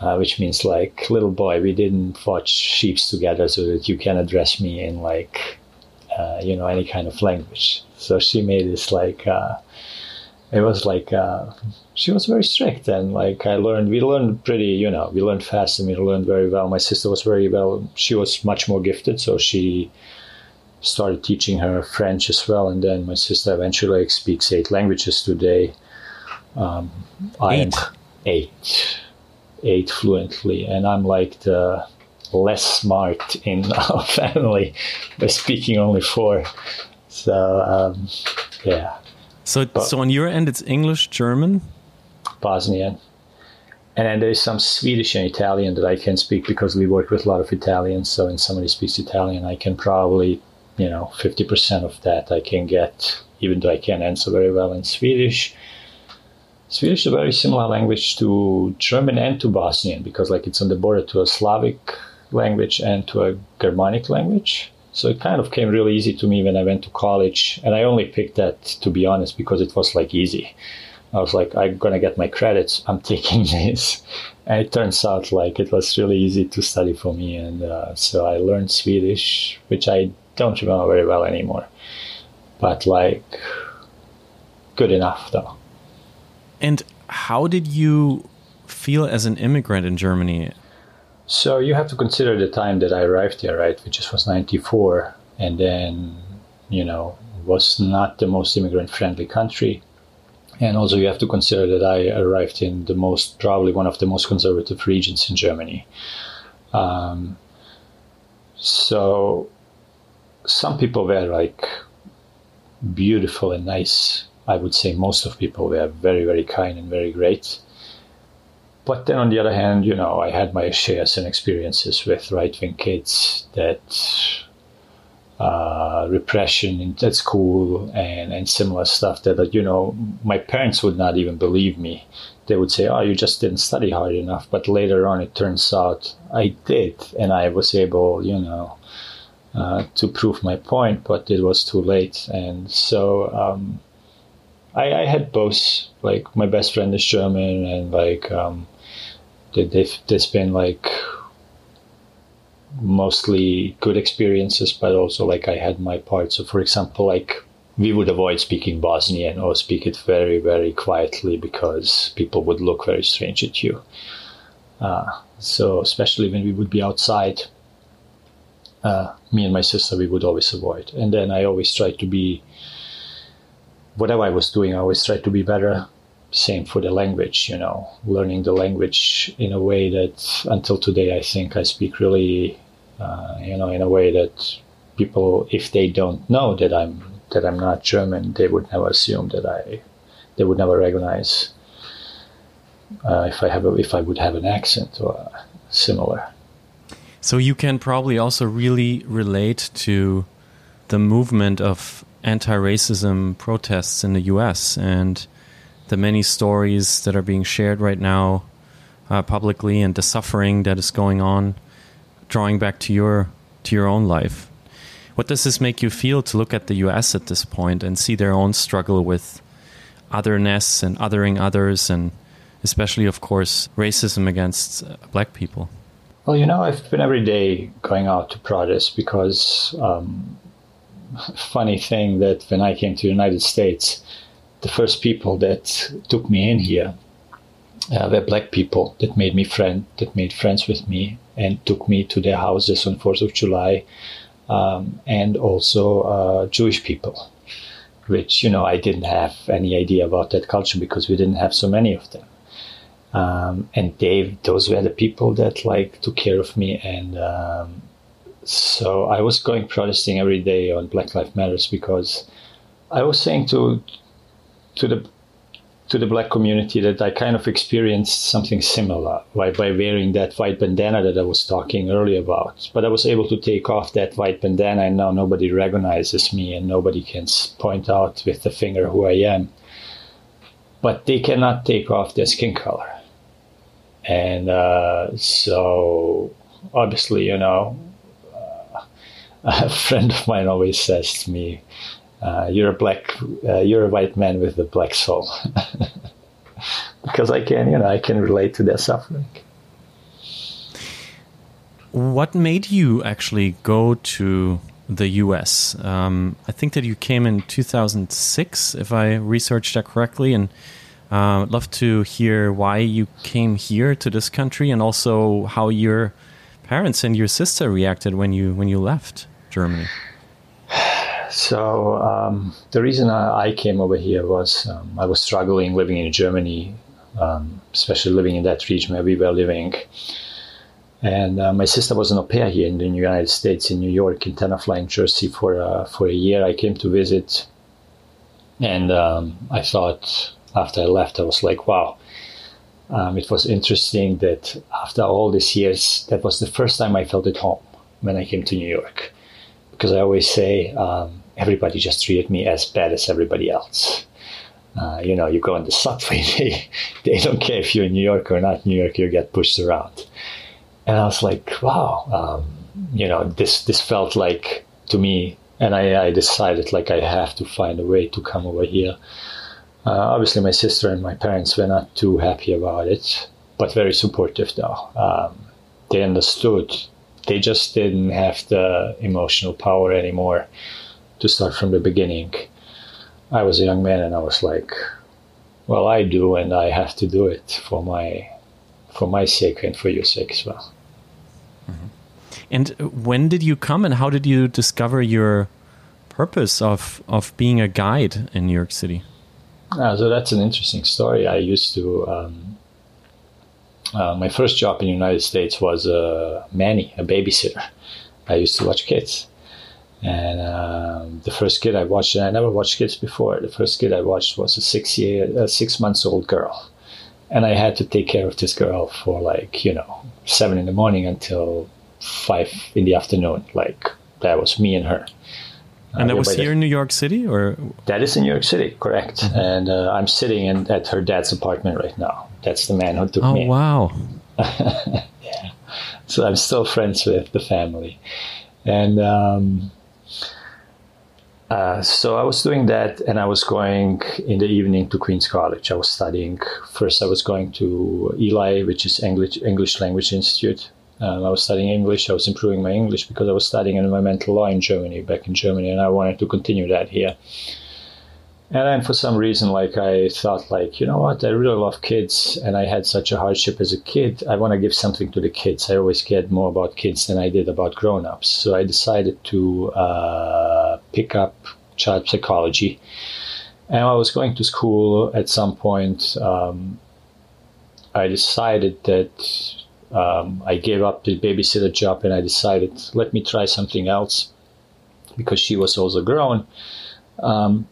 Uh, which means like, little boy, we didn't watch sheep together so that you can address me in like, uh, you know, any kind of language. So she made this like, uh, it was like uh, she was very strict and like i learned we learned pretty you know we learned fast and we learned very well. My sister was very well she was much more gifted so she started teaching her french as well. And then my sister eventually like, speaks eight languages today. Um, i am eight? eight. Fluently. And i'm like the less smart in our family by speaking only four. So um, yeah. So, but, so on your end, it's English, German, Bosnian, and then there's some Swedish and Italian that I can speak because we work with a lot of Italians. So, when somebody speaks Italian, I can probably, you know, fifty percent of that I can get, even though I can't answer very well in Swedish. Swedish is a very similar language to German and to Bosnian because, like, it's on the border to a Slavic language and to a Germanic language. So it kind of came really easy to me when I went to college. And I only picked that, to be honest, because it was like easy. I was like, I'm going to get my credits. I'm taking this. And it turns out like it was really easy to study for me. And uh, so I learned Swedish, which I don't remember very well anymore. But like, good enough though. And how did you feel as an immigrant in Germany? So you have to consider the time that I arrived here, right? Which was 94. And then, you know, was not the most immigrant friendly country. And also, you have to consider that I arrived in the most, probably one of the most conservative regions in Germany. Um, so, some people were like beautiful and nice. I would say most of people were very, very kind and very great. But then on the other hand, you know, I had my shares and experiences with right wing kids that uh, repression in, at school and, and similar stuff that, that, you know, my parents would not even believe me. They would say, oh, you just didn't study hard enough. But later on, it turns out I did. And I was able, you know, uh, to prove my point, but it was too late. And so, um, I, I, had both. Like my best friend is German, and like um, they've, they've been like mostly good experiences, but also like I had my part. So, for example, like we would avoid speaking Bosnian or speak it very, very quietly because people would look very strange at you. Uh, so, especially when we would be outside, uh, me and my sister, we would always avoid. And then I always tried to be, whatever I was doing, I always tried to be better. Same for the language, you know, learning the language in a way that until today, I think I speak really, uh, you know, in a way that people, if they don't know that I'm that I'm not German, they would never assume that I, they would never recognize uh, if I have a, if I would have an accent or similar. So you can probably also really relate to the movement of anti-racism protests in the U.S. and the many stories that are being shared right now uh, publicly and the suffering that is going on, drawing back to your to your own life. What does this make you feel to look at the US at this point and see their own struggle with otherness and othering others, and especially, of course, racism against uh, black people? Well, you know, I've been every day going out to protest because, um, funny thing that when I came to the United States, the first people that took me in here uh, were black people that made me friend, that made friends with me, and took me to their houses on Fourth of July um, and also uh, Jewish people, which you know I didn't have any idea about that culture because we didn't have so many of them. Um, and they, those were the people that like took care of me, and um, so I was going protesting every day on Black Lives Matters because I was saying to to the to the black community that I kind of experienced something similar by, by wearing that white bandana that I was talking earlier about. But I was able to take off that white bandana and now nobody recognizes me and nobody can point out with the finger who I am. But they cannot take off their skin color. And uh, so, obviously, you know, a friend of mine always says to me, uh, you're a black, uh, you're a white man with a black soul, because I can, you know, I can relate to their suffering. What made you actually go to the U.S.? Um, I think that you came in 2006, if I researched that correctly, and uh, I'd love to hear why you came here to this country, and also how your parents and your sister reacted when you when you left Germany. So um, the reason I, came over here was um, I was struggling living in Germany, um, especially living in that region where we were living. And uh, my sister was an au pair here in the United States, in New York, in Tenafly, in Jersey, for uh, for a year. I came to visit, and um, I thought after I left, I was like, wow. Um, it was interesting that after all these years, that was the first time I felt at home when I came to New York because I always say um, everybody just treated me as bad as everybody else. Uh, you know, you go in the subway, they, they don't care if you're in New York or not New York, you get pushed around. And I was like, wow, um, you know, this, this felt like to me, and I, I, decided like I have to find a way to come over here. Uh, obviously, my sister and my parents were not too happy about it, but very supportive though. Um, they understood. They just didn't have the emotional power anymore to start from the beginning. I was a young man and I was like, well, I do, and I have to do it for my for my sake and for your sake as well. Mm-hmm. And when did you come, and how did you discover your purpose of of being a guide in New York City? Uh, so that's an interesting story. I used to. Um, uh, my first job in the United States was a nanny, a babysitter. I used to watch kids. And um, the first kid I watched, and I never watched kids before. The first kid I watched was a six year, a six months old girl, and I had to take care of this girl for like you know seven in the morning until five in the afternoon. Like that was me and her. And that uh, was here the, in New York City, or that is in New York City, correct? Mm-hmm. And uh, I'm sitting in, at her dad's apartment right now. That's the man who took oh, me. Oh wow! yeah. So I'm still friends with the family, and. Um, uh, so I was doing that, and I was going in the evening to Queens College. I was studying. First, I was going to Eli, which is English English Language Institute, Um, I was studying English. I was improving my English because I was studying environmental law in Germany, back in Germany, and I wanted to continue that here. And then for some reason, like I thought, like you know what, I really love kids, and I had such a hardship as a kid. I want to give something to the kids. I always cared more about kids than I did about grown-ups. So I decided to uh, pick up child psychology. And I was going to school at some point. Um, I decided that um, I gave up the babysitter job and I decided, let me try something else because she was also grown. Um,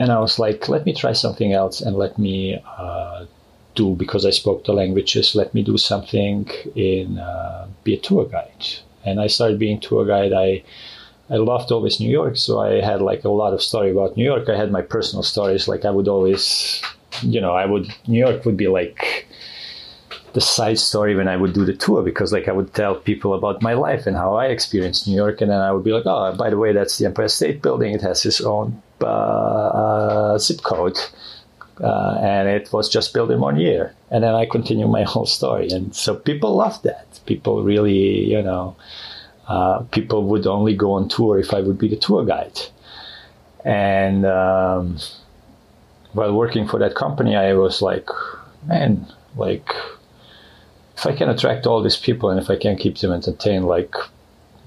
and I was like, let me try something else and let me uh, do, because I spoke the languages, let me do something in, uh, be a tour guide. And I started being tour guide. I, I loved always New York, so I had like a lot of story about New York. I had my personal stories, like I would always, you know, I would, New York would be like, the side story when I would do the tour because like I would tell people about my life and how I experienced New York and then I would be like, oh, by the way, that's the Empire State Building. It has its own zip code. Uh, and it was just built in one year. And then I continue my whole story. And so people loved that. People really, you know, uh, people would only go on tour if I would be the tour guide. And um, while working for that company, I was like, man, like if I can attract all these people and if I can keep them entertained, like,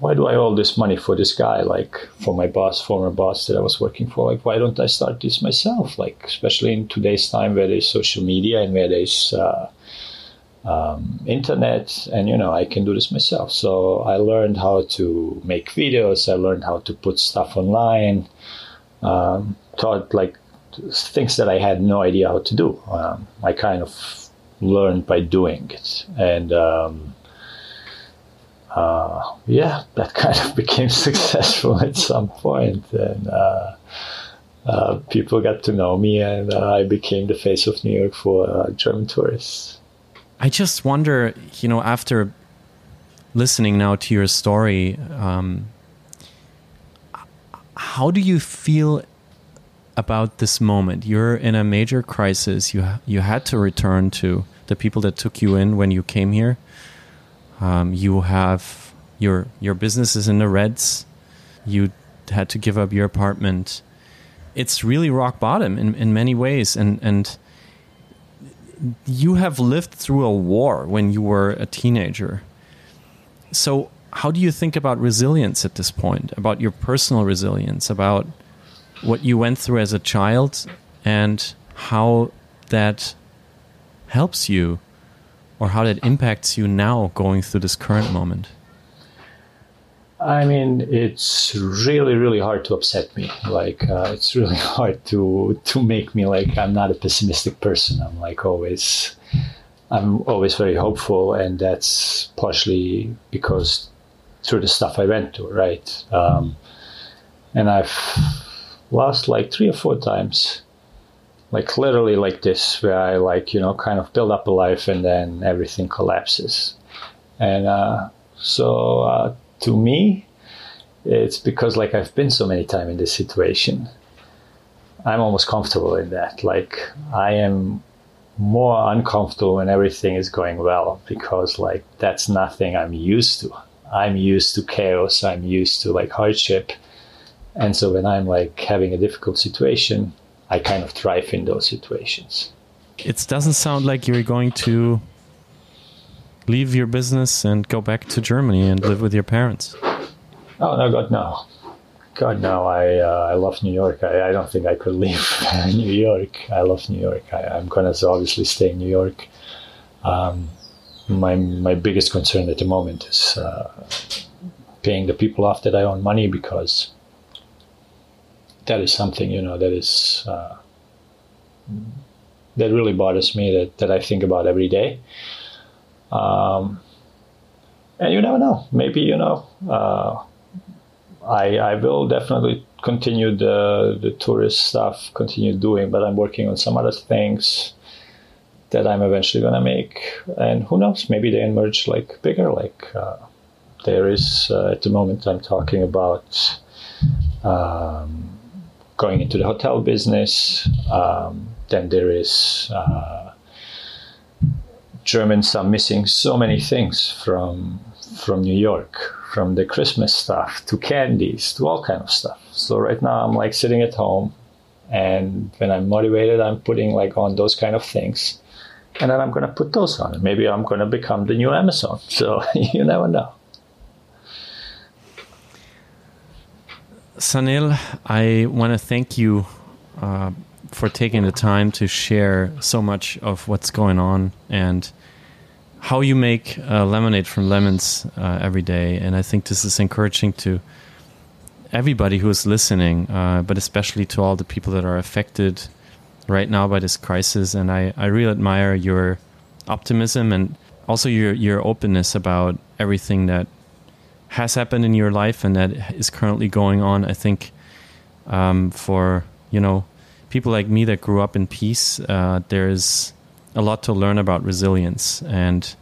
why do I owe this money for this guy? Like, for my boss, former boss that I was working for, like, why don't I start this myself? Like, especially in today's time where there's social media and where there's uh, um, internet, and you know, I can do this myself. So I learned how to make videos. I learned how to put stuff online. Um, taught like things that I had no idea how to do. Um, I kind of learned by doing it. And um, uh, yeah, that kind of became successful at some point. And uh, uh, people got to know me, and uh, I became the face of New York for uh, German tourists. I just wonder, you know, after listening now to your story, um, how do you feel about this moment? You're in a major crisis. You you had to return to the people that took you in when you came here. Um, you have your your business is in the reds. You had to give up your apartment. It's really rock bottom in, in many ways, and and you have lived through a war when you were a teenager. So, how do you think about resilience at this point? About your personal resilience, about what you went through as a child, and how that helps you or how that impacts you now going through this current moment? I mean, it's really, really hard to upset me. Like, uh, it's really hard to to make me like I'm not a pessimistic person. I'm like always, I'm always very hopeful, and that's partially because through the stuff I went through, right? Um, and I've lost like three or four times like literally like this where i like you know kind of build up a life and then everything collapses. And uh, so uh, to me it's because like i've been so many times in this situation. I'm almost comfortable in that. Like i am more uncomfortable when everything is going well because like that's nothing i'm used to. I'm used to chaos. I'm used to like hardship. And so when i'm like having a difficult situation I kind of thrive in those situations. It doesn't sound like you're going to leave your business and go back to Germany and live with your parents. Oh no, God no, God no! I uh, I love New York. I, I don't think I could leave New York. I love New York. I, am gonna obviously stay in New York. Um, my my biggest concern at the moment is uh, paying the people off that I owe money because that is something you know that is uh, that really bothers me that, that I think about every day. Um, and you never know. Maybe you know. Uh, I I will definitely continue the the tourist stuff, continue doing, but I'm working on some other things that I'm eventually gonna make. And who knows? Maybe they emerge like bigger. Like uh, there is uh, at the moment I'm talking about. Um, going into the hotel business. Um, then there is uh, Germans are missing so many things from from New York, from the Christmas stuff to candies to all kind of stuff. So right now I'm like sitting at home, and when I'm motivated, I'm putting like on those kind of things, and then I'm gonna put those on. Maybe I'm gonna become the new Amazon. So you never know. Sanel, I want to thank you uh, for taking the time to share so much of what's going on and how you make uh, lemonade from lemons uh, every day. And I think this is encouraging to everybody who is listening, uh, but especially to all the people that are affected right now by this crisis. And I, I really admire your optimism and also your, your openness about everything that has happened in your life and that is currently going on. I think um, for, you know, people like me that grew up in peace, uh, there's a lot to learn about resilience, and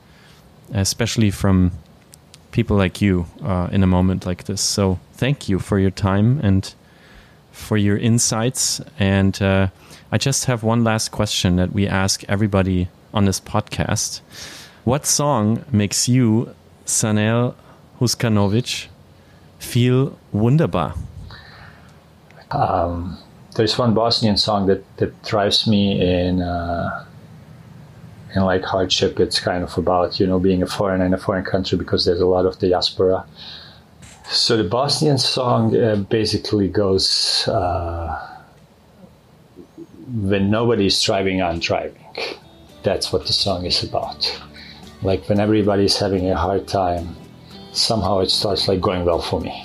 especially from people like you uh, in a moment like this. So, thank you for your time and for your insights. And uh, I just have one last question that we ask everybody on this podcast. What song makes you, Sanel Huskanovic, feel wunderbar? Um, there's one Bosnian song that, that drives me in uh, in like hardship. It's kind of about you know being a foreigner in a foreign country because there's a lot of diaspora. So the Bosnian song uh, basically goes uh, when nobody's driving, I'm driving. That's what the song is about. Like when everybody's having a hard time, somehow it starts like going well for me,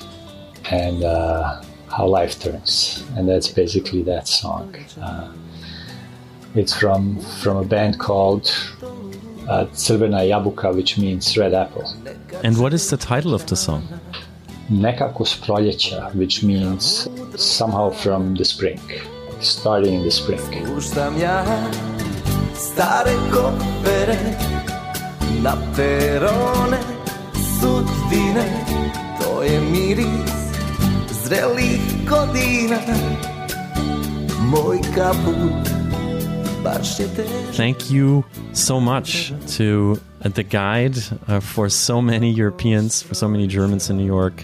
and uh, how life turns, and that's basically that song. Uh, it's from from a band called uh, Crvena Jabuka, which means red apple. And what is the title of the song? Nekako s proljeća, which means somehow from the spring, starting in the spring. stare kopere na perone to je miris zrelih godina Moj kaput Thank you so much to the guide uh, for so many Europeans, for so many Germans in New York,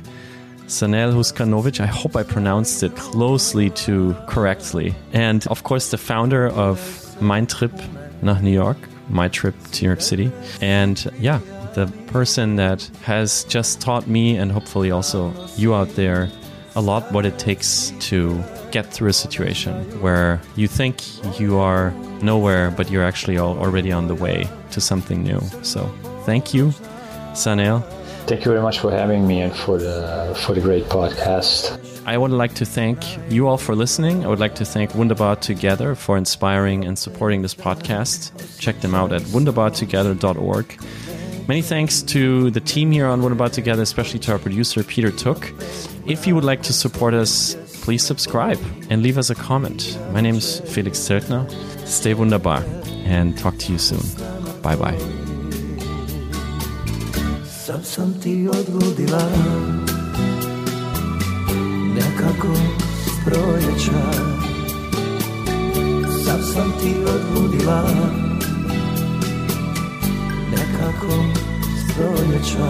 Sanel Huskanovic. I hope I pronounced it closely to correctly. And of course, the founder of Mein Trip nach New York, my trip to New York City. And yeah, the person that has just taught me and hopefully also you out there a lot what it takes to get through a situation where you think you are nowhere, but you're actually already on the way to something new. So thank you, Sanel. Thank you very much for having me and for the for the great podcast. I would like to thank you all for listening. I would like to thank Wunderbar Together for inspiring and supporting this podcast. Check them out at wunderbartogether.org. Many thanks to the team here on Wunderbar Together, especially to our producer, Peter Took. If you would like to support us, please subscribe and leave us a comment. My name is Felix Zeltner. Stay wunderbar and talk to you soon. Bye bye. nekako sam ti tako stoljeća